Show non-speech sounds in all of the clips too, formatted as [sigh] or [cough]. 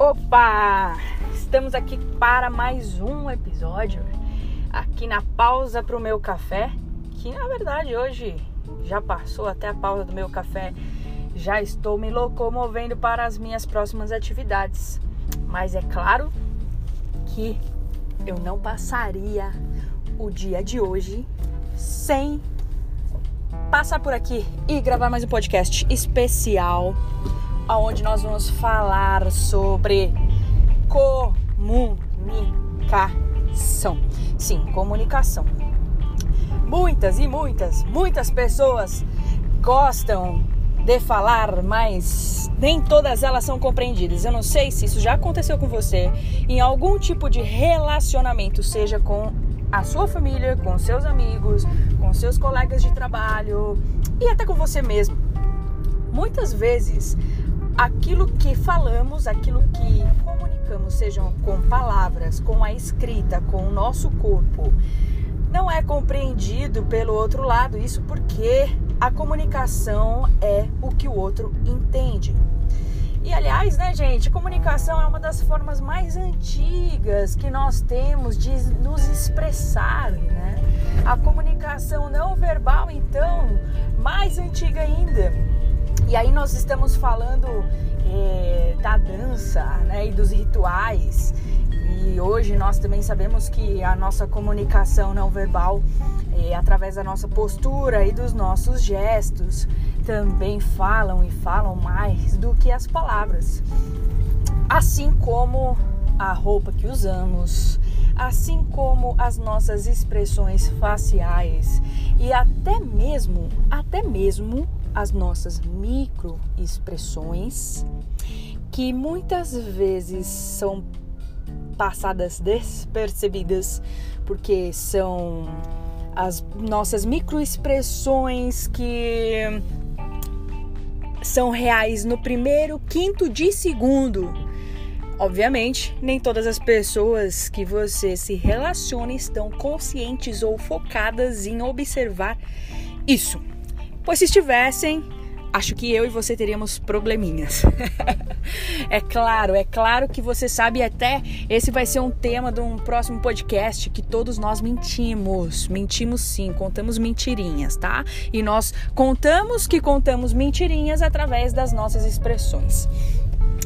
Opa! Estamos aqui para mais um episódio aqui na pausa para o meu café, que na verdade hoje já passou até a pausa do meu café. Já estou me locomovendo para as minhas próximas atividades. Mas é claro que eu não passaria o dia de hoje sem passar por aqui e gravar mais um podcast especial onde nós vamos falar sobre comunicação. Sim, comunicação. Muitas e muitas, muitas pessoas gostam de falar, mas nem todas elas são compreendidas. Eu não sei se isso já aconteceu com você em algum tipo de relacionamento, seja com a sua família, com seus amigos, com seus colegas de trabalho e até com você mesmo. Muitas vezes aquilo que falamos, aquilo que comunicamos, sejam com palavras, com a escrita, com o nosso corpo, não é compreendido pelo outro lado. Isso porque a comunicação é o que o outro entende. E aliás, né, gente, comunicação é uma das formas mais antigas que nós temos de nos expressar, né? A comunicação não verbal, então, mais antiga ainda. E aí nós estamos falando é, da dança né, e dos rituais. E hoje nós também sabemos que a nossa comunicação não verbal, é, através da nossa postura e dos nossos gestos, também falam e falam mais do que as palavras. Assim como a roupa que usamos, assim como as nossas expressões faciais e até mesmo, até mesmo as nossas microexpressões que muitas vezes são passadas despercebidas porque são as nossas microexpressões que são reais no primeiro quinto de segundo. Obviamente, nem todas as pessoas que você se relaciona estão conscientes ou focadas em observar isso. Pois se estivessem, acho que eu e você teríamos probleminhas. [laughs] é claro, é claro que você sabe até esse vai ser um tema de um próximo podcast que todos nós mentimos. Mentimos sim, contamos mentirinhas, tá? E nós contamos que contamos mentirinhas através das nossas expressões.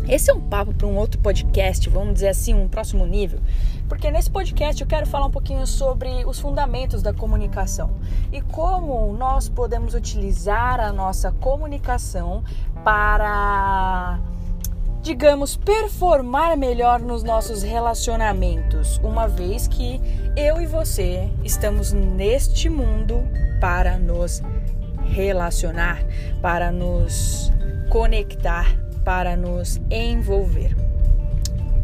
Esse é um papo para um outro podcast, vamos dizer assim, um próximo nível, porque nesse podcast eu quero falar um pouquinho sobre os fundamentos da comunicação e como nós podemos utilizar a nossa comunicação para, digamos, performar melhor nos nossos relacionamentos, uma vez que eu e você estamos neste mundo para nos relacionar, para nos conectar para nos envolver.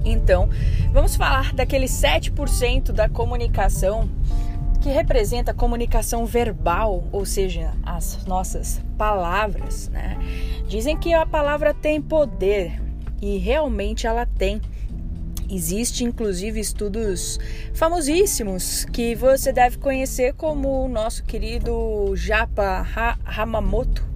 Então, vamos falar daqueles 7% da comunicação que representa a comunicação verbal, ou seja, as nossas palavras, né? Dizem que a palavra tem poder e realmente ela tem. Existe inclusive estudos famosíssimos que você deve conhecer como o nosso querido Japa Hamamoto,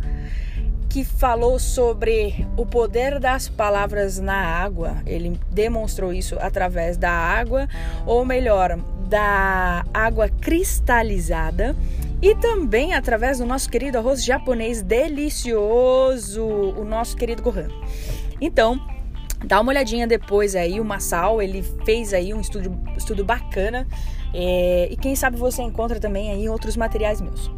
que falou sobre o poder das palavras na água. Ele demonstrou isso através da água, ou melhor, da água cristalizada. E também através do nosso querido arroz japonês delicioso, o nosso querido Gohan. Então, dá uma olhadinha depois aí, o Masal, ele fez aí um estudo, estudo bacana. É, e quem sabe você encontra também aí outros materiais meus.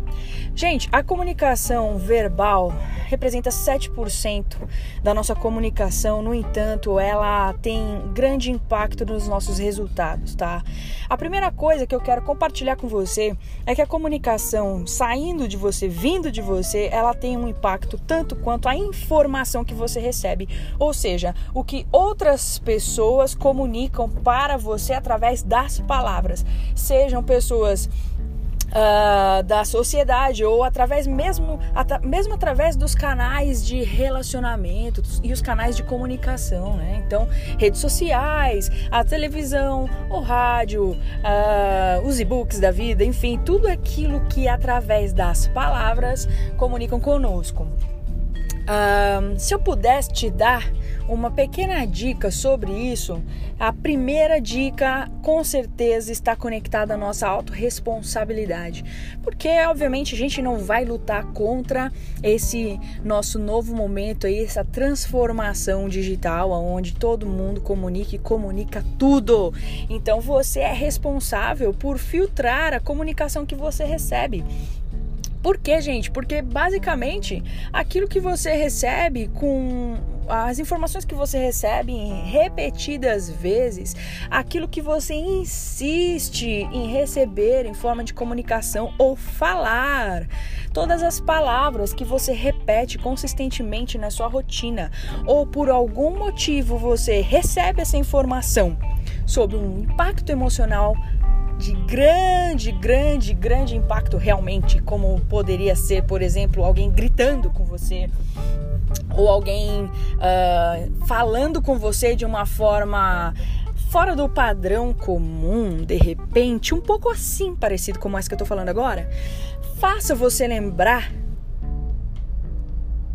Gente, a comunicação verbal representa 7% da nossa comunicação, no entanto, ela tem grande impacto nos nossos resultados, tá? A primeira coisa que eu quero compartilhar com você é que a comunicação saindo de você, vindo de você, ela tem um impacto tanto quanto a informação que você recebe, ou seja, o que outras pessoas comunicam para você através das palavras, sejam pessoas uh, da sociedade ou através mesmo, mesmo através dos canais de relacionamento e os canais de comunicação, né? Então, redes sociais, a televisão, o rádio, uh, os e-books da vida, enfim, tudo aquilo que através das palavras comunicam conosco. Uh, se eu pudesse te dar uma pequena dica sobre isso, a primeira dica com certeza está conectada à nossa autorresponsabilidade. Porque, obviamente, a gente não vai lutar contra esse nosso novo momento essa transformação digital, onde todo mundo comunica e comunica tudo. Então, você é responsável por filtrar a comunicação que você recebe. Por quê, gente? Porque basicamente aquilo que você recebe com as informações que você recebe repetidas vezes, aquilo que você insiste em receber em forma de comunicação ou falar, todas as palavras que você repete consistentemente na sua rotina, ou por algum motivo você recebe essa informação sobre um impacto emocional de grande, grande, grande impacto realmente, como poderia ser, por exemplo, alguém gritando com você ou alguém uh, falando com você de uma forma fora do padrão comum, de repente, um pouco assim parecido como essa que eu tô falando agora, faça você lembrar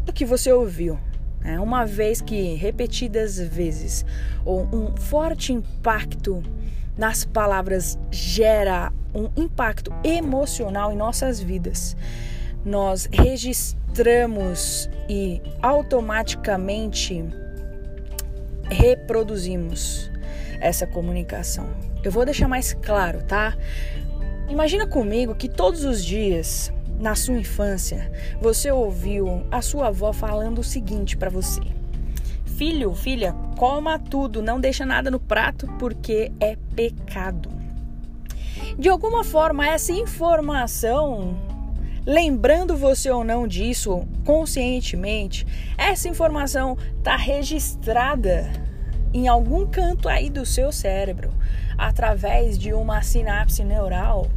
do que você ouviu. Né? Uma vez que repetidas vezes, ou um forte impacto nas palavras gera um impacto emocional em nossas vidas. Nós registramos e automaticamente reproduzimos essa comunicação. Eu vou deixar mais claro, tá? Imagina comigo que todos os dias na sua infância você ouviu a sua avó falando o seguinte para você: Filho, filha, coma tudo, não deixa nada no prato porque é pecado. De alguma forma, essa informação, lembrando você ou não disso conscientemente, essa informação está registrada em algum canto aí do seu cérebro através de uma sinapse neural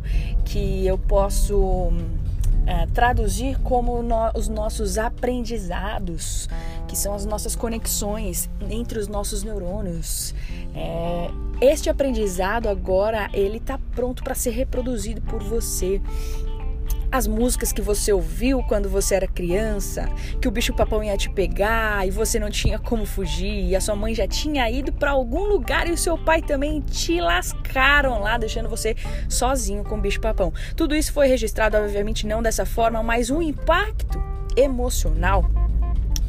que eu posso é, traduzir como no, os nossos aprendizados, que são as nossas conexões entre os nossos neurônios. É, este aprendizado agora ele está pronto para ser reproduzido por você as músicas que você ouviu quando você era criança, que o bicho papão ia te pegar e você não tinha como fugir, e a sua mãe já tinha ido para algum lugar e o seu pai também te lascaram lá, deixando você sozinho com o bicho papão. Tudo isso foi registrado, obviamente não dessa forma, mas um impacto emocional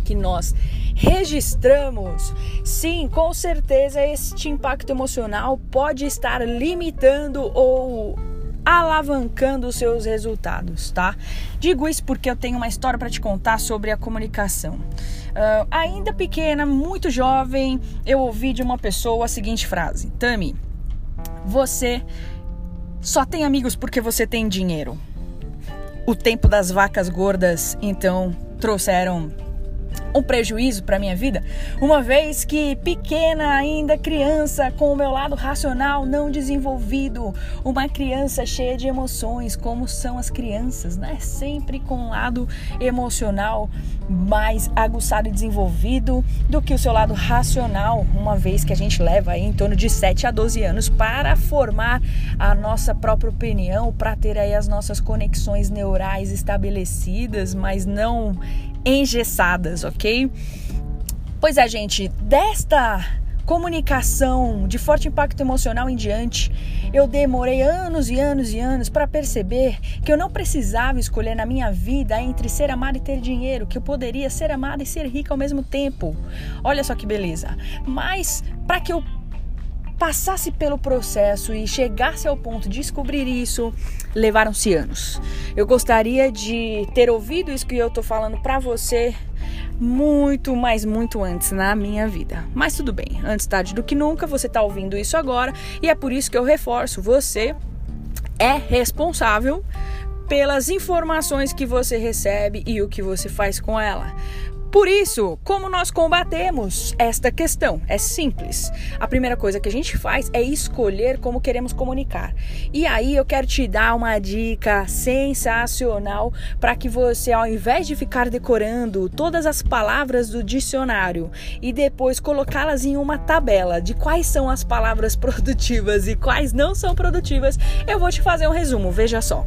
que nós registramos. Sim, com certeza este impacto emocional pode estar limitando ou alavancando os seus resultados, tá? Digo isso porque eu tenho uma história para te contar sobre a comunicação. Uh, ainda pequena, muito jovem, eu ouvi de uma pessoa a seguinte frase: Tami, você só tem amigos porque você tem dinheiro. O tempo das vacas gordas, então, trouxeram um prejuízo para minha vida, uma vez que pequena ainda criança com o meu lado racional não desenvolvido, uma criança cheia de emoções, como são as crianças, né? Sempre com um lado emocional mais aguçado e desenvolvido do que o seu lado racional, uma vez que a gente leva aí em torno de 7 a 12 anos para formar a nossa própria opinião, para ter aí as nossas conexões neurais estabelecidas, mas não engessadas, ok? Pois é, gente, desta comunicação de forte impacto emocional em diante, eu demorei anos e anos e anos para perceber que eu não precisava escolher na minha vida entre ser amada e ter dinheiro, que eu poderia ser amada e ser rica ao mesmo tempo. Olha só que beleza. Mas para que eu passasse pelo processo e chegasse ao ponto de descobrir isso, levaram-se anos. Eu gostaria de ter ouvido isso que eu tô falando para você muito, mas muito antes na minha vida. Mas tudo bem, antes tarde do que nunca, você tá ouvindo isso agora e é por isso que eu reforço, você é responsável pelas informações que você recebe e o que você faz com ela. Por isso, como nós combatemos esta questão? É simples. A primeira coisa que a gente faz é escolher como queremos comunicar. E aí eu quero te dar uma dica sensacional para que você, ao invés de ficar decorando todas as palavras do dicionário e depois colocá-las em uma tabela de quais são as palavras [laughs] produtivas e quais não são produtivas, eu vou te fazer um resumo. Veja só.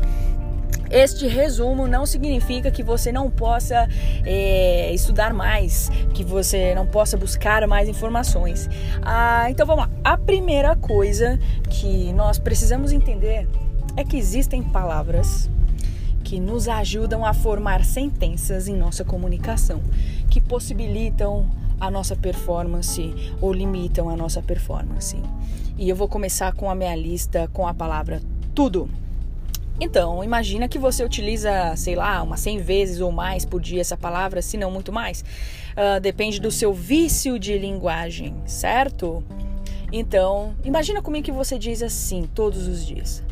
Este resumo não significa que você não possa é, estudar mais, que você não possa buscar mais informações. Ah, então vamos lá. A primeira coisa que nós precisamos entender é que existem palavras que nos ajudam a formar sentenças em nossa comunicação, que possibilitam a nossa performance ou limitam a nossa performance. E eu vou começar com a minha lista com a palavra tudo. Então, imagina que você utiliza, sei lá, umas 100 vezes ou mais por dia essa palavra, se não muito mais. Uh, depende do seu vício de linguagem, certo? Então, imagina comigo que você diz assim todos os dias: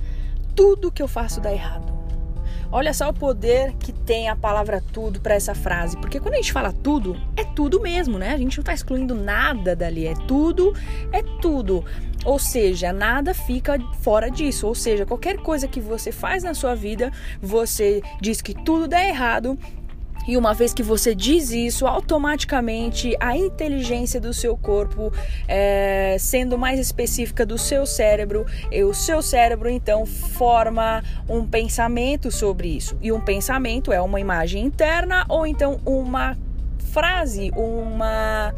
tudo que eu faço dá errado. Olha só o poder que tem a palavra tudo para essa frase, porque quando a gente fala tudo, é tudo mesmo, né? A gente não está excluindo nada dali, é tudo, é tudo. Ou seja, nada fica fora disso. Ou seja, qualquer coisa que você faz na sua vida, você diz que tudo dá errado e uma vez que você diz isso, automaticamente a inteligência do seu corpo, é, sendo mais específica do seu cérebro, o seu cérebro então forma um pensamento sobre isso. E um pensamento é uma imagem interna ou então uma frase, uma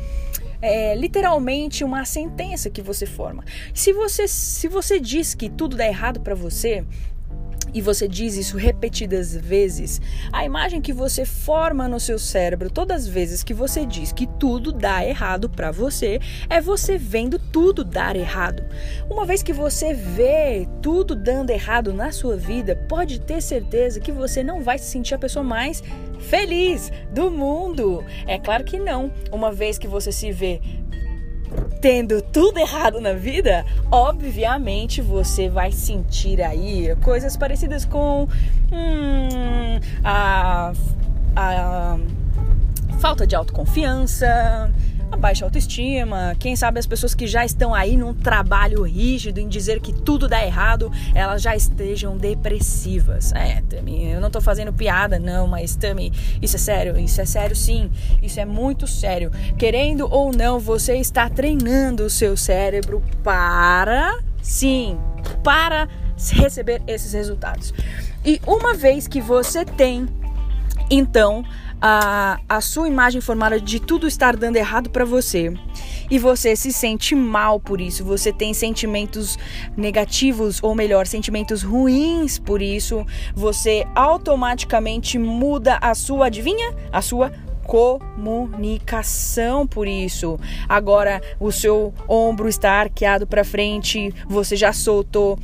é, literalmente uma sentença que você forma. Se você se você diz que tudo dá errado para você, e você diz isso repetidas vezes, a imagem que você forma no seu cérebro todas as vezes que você diz que tudo dá errado para você, é você vendo tudo dar errado. Uma vez que você vê tudo dando errado na sua vida, pode ter certeza que você não vai se sentir a pessoa mais feliz do mundo. É claro que não. Uma vez que você se vê tendo tudo errado na vida, obviamente você vai sentir aí coisas parecidas com hum, a, a falta de autoconfiança, baixa autoestima, quem sabe as pessoas que já estão aí num trabalho rígido em dizer que tudo dá errado, elas já estejam depressivas. É, Tami, eu não tô fazendo piada, não, mas Tami, isso é sério, isso é sério sim, isso é muito sério. Querendo ou não, você está treinando o seu cérebro para, sim, para receber esses resultados. E uma vez que você tem, então, a, a sua imagem formada de tudo estar dando errado para você e você se sente mal por isso, você tem sentimentos negativos, ou melhor, sentimentos ruins por isso, você automaticamente muda a sua, adivinha? A sua comunicação por isso. Agora o seu ombro está arqueado para frente, você já soltou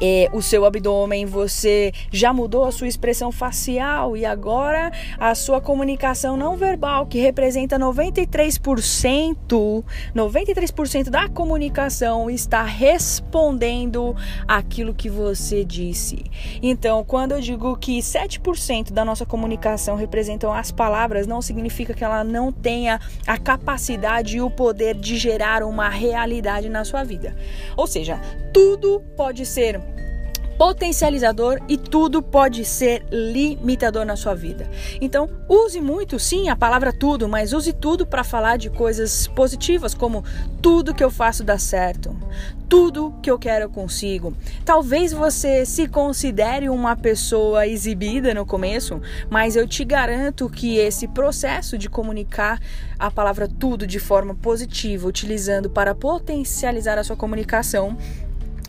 é, o seu abdômen, você já mudou a sua expressão facial e agora a sua comunicação não verbal, que representa 93%, 93% da comunicação está respondendo aquilo que você disse. Então, quando eu digo que 7% da nossa comunicação representam as palavras, não significa que ela não tenha a capacidade e o poder de gerar uma realidade na sua vida. Ou seja, tudo pode ser potencializador e tudo pode ser limitador na sua vida. Então, use muito, sim, a palavra tudo, mas use tudo para falar de coisas positivas, como tudo que eu faço dá certo, tudo que eu quero eu consigo. Talvez você se considere uma pessoa exibida no começo, mas eu te garanto que esse processo de comunicar a palavra tudo de forma positiva, utilizando para potencializar a sua comunicação,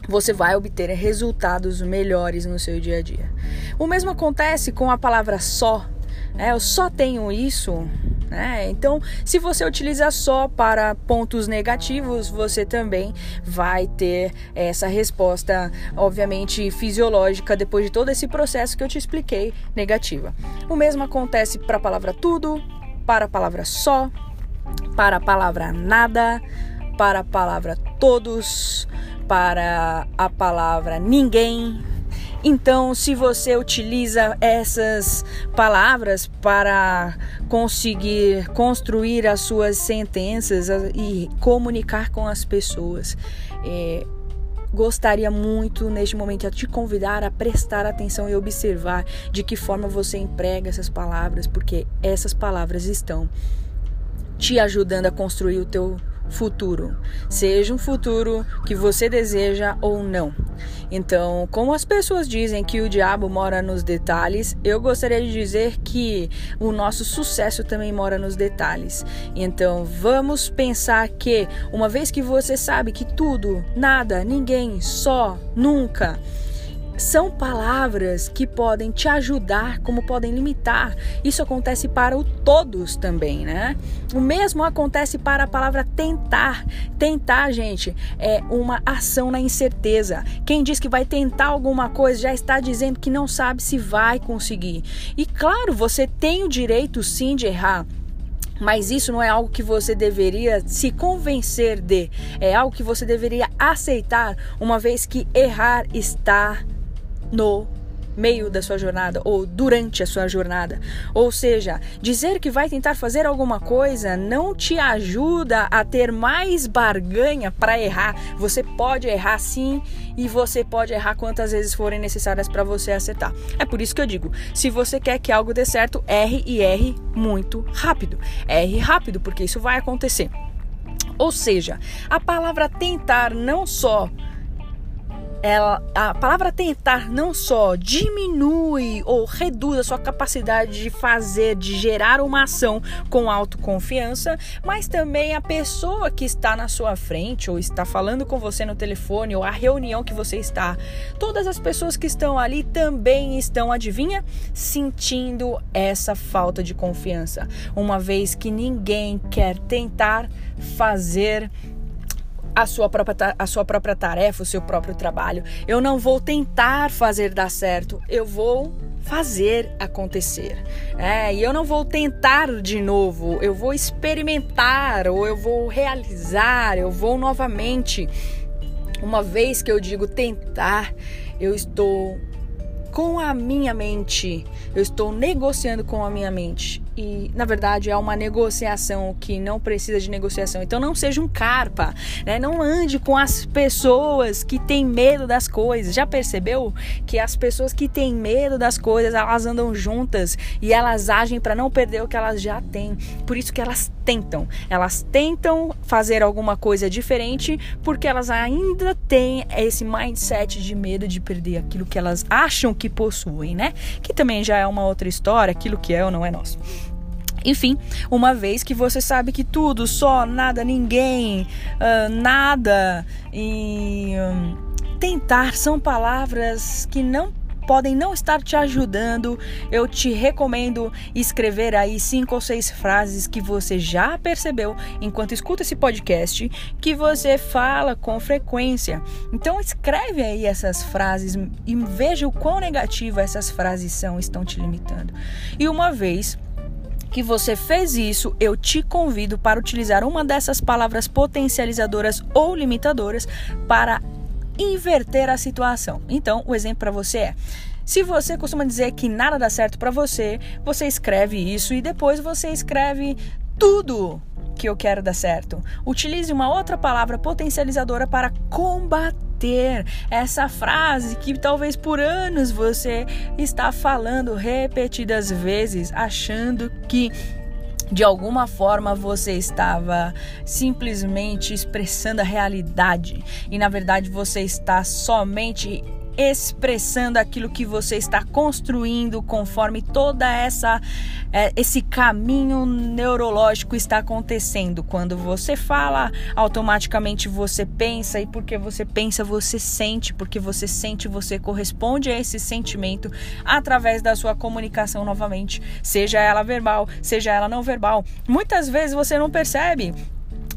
você vai obter resultados melhores no seu dia a dia. O mesmo acontece com a palavra só. Né? Eu só tenho isso. Né? Então, se você utiliza só para pontos negativos, você também vai ter essa resposta, obviamente fisiológica, depois de todo esse processo que eu te expliquei, negativa. O mesmo acontece para a palavra tudo, para a palavra só, para a palavra nada, para a palavra todos para a palavra ninguém. Então, se você utiliza essas palavras para conseguir construir as suas sentenças e comunicar com as pessoas, é, gostaria muito neste momento de te convidar a prestar atenção e observar de que forma você emprega essas palavras, porque essas palavras estão te ajudando a construir o teu futuro, seja um futuro que você deseja ou não. Então, como as pessoas dizem que o diabo mora nos detalhes, eu gostaria de dizer que o nosso sucesso também mora nos detalhes. Então, vamos pensar que uma vez que você sabe que tudo, nada, ninguém, só, nunca são palavras que podem te ajudar, como podem limitar. Isso acontece para o todos também, né? O mesmo acontece para a palavra tentar. Tentar, gente, é uma ação na incerteza. Quem diz que vai tentar alguma coisa já está dizendo que não sabe se vai conseguir. E claro, você tem o direito sim de errar. Mas isso não é algo que você deveria se convencer de, é algo que você deveria aceitar, uma vez que errar está no meio da sua jornada ou durante a sua jornada. Ou seja, dizer que vai tentar fazer alguma coisa não te ajuda a ter mais barganha para errar. Você pode errar sim e você pode errar quantas vezes forem necessárias para você acertar. É por isso que eu digo, se você quer que algo dê certo, erre e erre muito rápido. Erre rápido porque isso vai acontecer. Ou seja, a palavra tentar não só ela, a palavra tentar não só diminui ou reduz a sua capacidade de fazer, de gerar uma ação com autoconfiança, mas também a pessoa que está na sua frente ou está falando com você no telefone ou a reunião que você está, todas as pessoas que estão ali também estão, adivinha, sentindo essa falta de confiança, uma vez que ninguém quer tentar fazer a sua própria, a sua própria tarefa, o seu próprio trabalho. Eu não vou tentar fazer dar certo, eu vou fazer acontecer. É, e eu não vou tentar de novo, eu vou experimentar, ou eu vou realizar, eu vou novamente. Uma vez que eu digo tentar, eu estou com a minha mente, eu estou negociando com a minha mente e na verdade é uma negociação que não precisa de negociação. Então não seja um carpa, né? Não ande com as pessoas que têm medo das coisas. Já percebeu que as pessoas que têm medo das coisas, elas andam juntas e elas agem para não perder o que elas já têm. Por isso que elas tentam. Elas tentam fazer alguma coisa diferente porque elas ainda têm esse mindset de medo de perder aquilo que elas acham que possuem, né? Que também já é uma outra história, aquilo que é ou não é nosso. Enfim, uma vez que você sabe que tudo, só, nada, ninguém, uh, nada e um, tentar são palavras que não podem não estar te ajudando, eu te recomendo escrever aí cinco ou seis frases que você já percebeu enquanto escuta esse podcast que você fala com frequência. Então escreve aí essas frases e veja o quão negativa essas frases são, estão te limitando. E uma vez que você fez isso, eu te convido para utilizar uma dessas palavras potencializadoras ou limitadoras para inverter a situação. Então, o exemplo para você é: se você costuma dizer que nada dá certo para você, você escreve isso e depois você escreve tudo que eu quero dar certo. Utilize uma outra palavra potencializadora para combater essa frase que talvez por anos você está falando repetidas vezes, achando que de alguma forma você estava simplesmente expressando a realidade e na verdade você está somente expressando aquilo que você está construindo conforme toda essa é, esse caminho neurológico está acontecendo. Quando você fala, automaticamente você pensa e porque você pensa, você sente, porque você sente, você corresponde a esse sentimento através da sua comunicação novamente, seja ela verbal, seja ela não verbal. Muitas vezes você não percebe,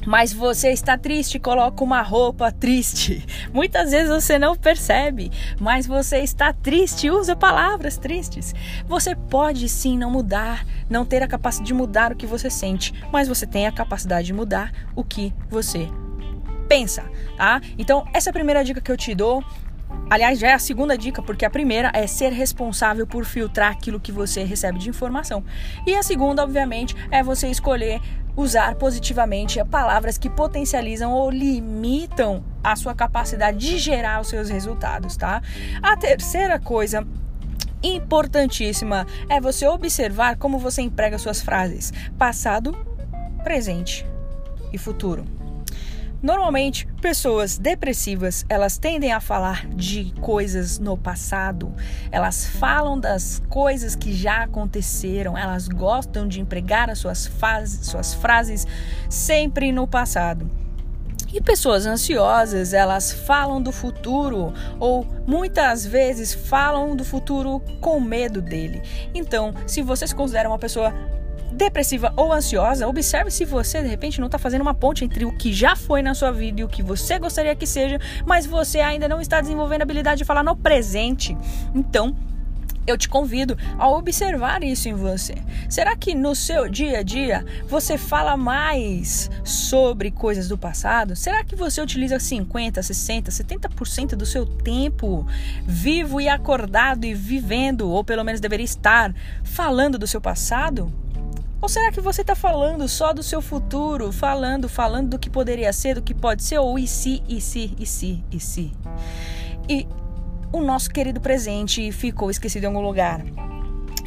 mas você está triste, coloca uma roupa triste. [laughs] Muitas vezes você não percebe, mas você está triste, usa palavras tristes. Você pode sim não mudar, não ter a capacidade de mudar o que você sente, mas você tem a capacidade de mudar o que você pensa, tá? Então, essa é a primeira dica que eu te dou. Aliás, já é a segunda dica, porque a primeira é ser responsável por filtrar aquilo que você recebe de informação. E a segunda, obviamente, é você escolher usar positivamente palavras que potencializam ou limitam a sua capacidade de gerar os seus resultados, tá? A terceira coisa importantíssima é você observar como você emprega suas frases passado, presente e futuro. Normalmente, pessoas depressivas, elas tendem a falar de coisas no passado. Elas falam das coisas que já aconteceram. Elas gostam de empregar as suas, fases, suas frases sempre no passado. E pessoas ansiosas, elas falam do futuro ou muitas vezes falam do futuro com medo dele. Então, se você se considera uma pessoa depressiva ou ansiosa, observe se você de repente não está fazendo uma ponte entre o que já foi na sua vida e o que você gostaria que seja, mas você ainda não está desenvolvendo a habilidade de falar no presente. Então, eu te convido a observar isso em você. Será que no seu dia a dia você fala mais sobre coisas do passado? Será que você utiliza 50, 60, 70% do seu tempo vivo e acordado e vivendo, ou pelo menos deveria estar, falando do seu passado? Ou será que você está falando só do seu futuro, falando, falando do que poderia ser, do que pode ser, ou e se, e se, e se, e se? E o nosso querido presente ficou esquecido em algum lugar.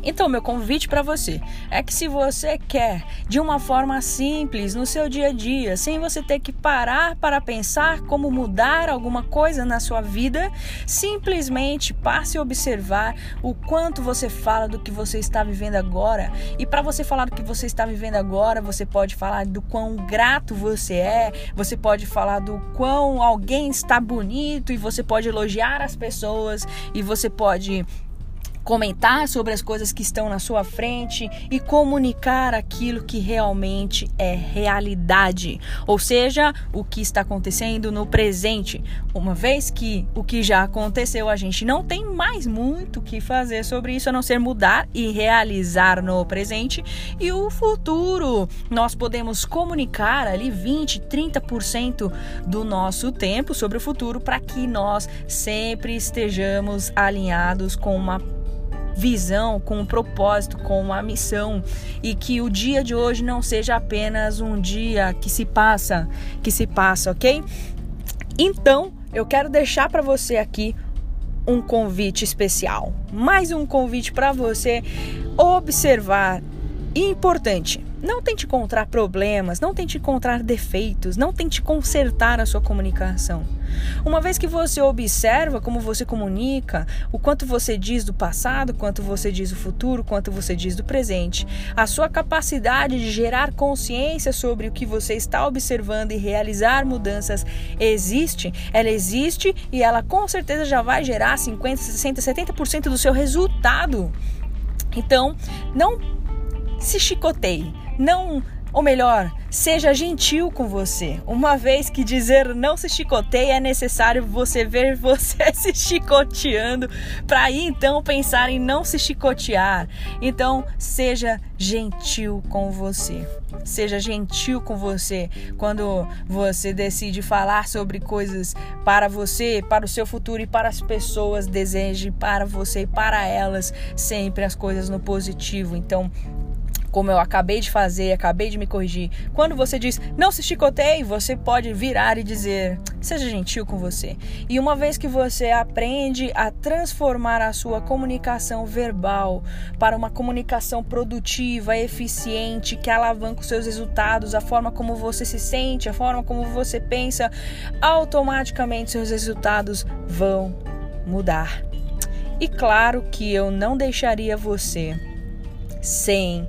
Então, meu convite para você é que se você quer de uma forma simples no seu dia a dia, sem você ter que parar para pensar como mudar alguma coisa na sua vida, simplesmente passe a observar o quanto você fala do que você está vivendo agora. E para você falar do que você está vivendo agora, você pode falar do quão grato você é, você pode falar do quão alguém está bonito e você pode elogiar as pessoas e você pode comentar sobre as coisas que estão na sua frente e comunicar aquilo que realmente é realidade, ou seja, o que está acontecendo no presente. Uma vez que o que já aconteceu, a gente não tem mais muito o que fazer sobre isso a não ser mudar e realizar no presente e o futuro. Nós podemos comunicar ali 20, 30% do nosso tempo sobre o futuro para que nós sempre estejamos alinhados com uma visão, com um propósito, com uma missão e que o dia de hoje não seja apenas um dia que se passa, que se passa, ok? Então, eu quero deixar para você aqui um convite especial, mais um convite para você observar importante não tente encontrar problemas, não tente encontrar defeitos, não tente consertar a sua comunicação. Uma vez que você observa como você comunica, o quanto você diz do passado, quanto você diz do futuro, quanto você diz do presente, a sua capacidade de gerar consciência sobre o que você está observando e realizar mudanças existe, ela existe e ela com certeza já vai gerar 50, 60, 70% do seu resultado. Então, não se chicoteie não, ou melhor, seja gentil com você. Uma vez que dizer não se chicoteia, é necessário você ver [laughs] você se chicoteando para aí então pensar em não se chicotear. Então, seja gentil com você. Seja gentil com você quando você decide falar sobre coisas para você, para o seu futuro e para as pessoas. Deseje para você e para elas sempre as coisas no positivo. Então, como eu acabei de fazer, acabei de me corrigir. Quando você diz não se chicoteie, você pode virar e dizer seja gentil com você. E uma vez que você aprende a transformar a sua comunicação verbal para uma comunicação produtiva, eficiente, que alavanca os seus resultados, a forma como você se sente, a forma como você pensa, automaticamente seus resultados vão mudar. E claro que eu não deixaria você sem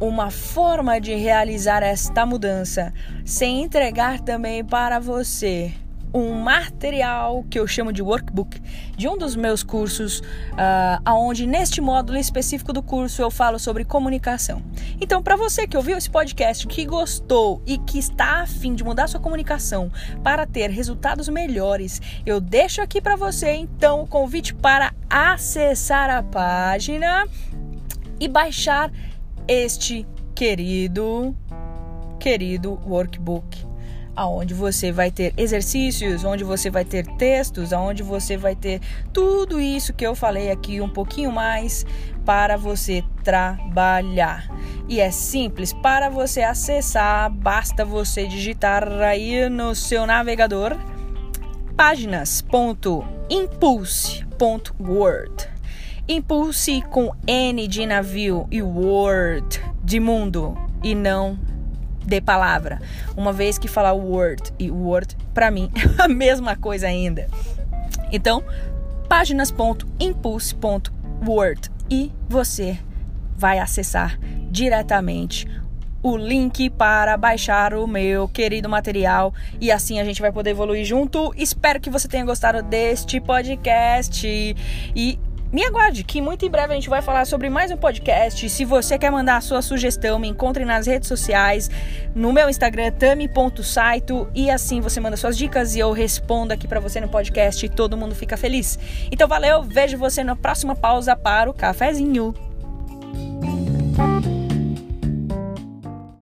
uma forma de realizar esta mudança, sem entregar também para você um material que eu chamo de workbook de um dos meus cursos, uh, aonde neste módulo específico do curso eu falo sobre comunicação. Então, para você que ouviu esse podcast, que gostou e que está a fim de mudar sua comunicação para ter resultados melhores, eu deixo aqui para você então o convite para acessar a página e baixar este querido, querido workbook, aonde você vai ter exercícios, onde você vai ter textos, aonde você vai ter tudo isso que eu falei aqui um pouquinho mais para você trabalhar. E é simples, para você acessar, basta você digitar aí no seu navegador páginas.impulse.word Impulse com N de navio e word de mundo e não de palavra, uma vez que falar Word e Word para mim [laughs] é a mesma coisa ainda. Então, páginas.impulse.word e você vai acessar diretamente o link para baixar o meu querido material e assim a gente vai poder evoluir junto. Espero que você tenha gostado deste podcast e me aguarde, que muito em breve a gente vai falar sobre mais um podcast. Se você quer mandar a sua sugestão, me encontre nas redes sociais, no meu Instagram, tami.saito, e assim você manda suas dicas e eu respondo aqui para você no podcast e todo mundo fica feliz. Então valeu, vejo você na próxima pausa para o cafezinho.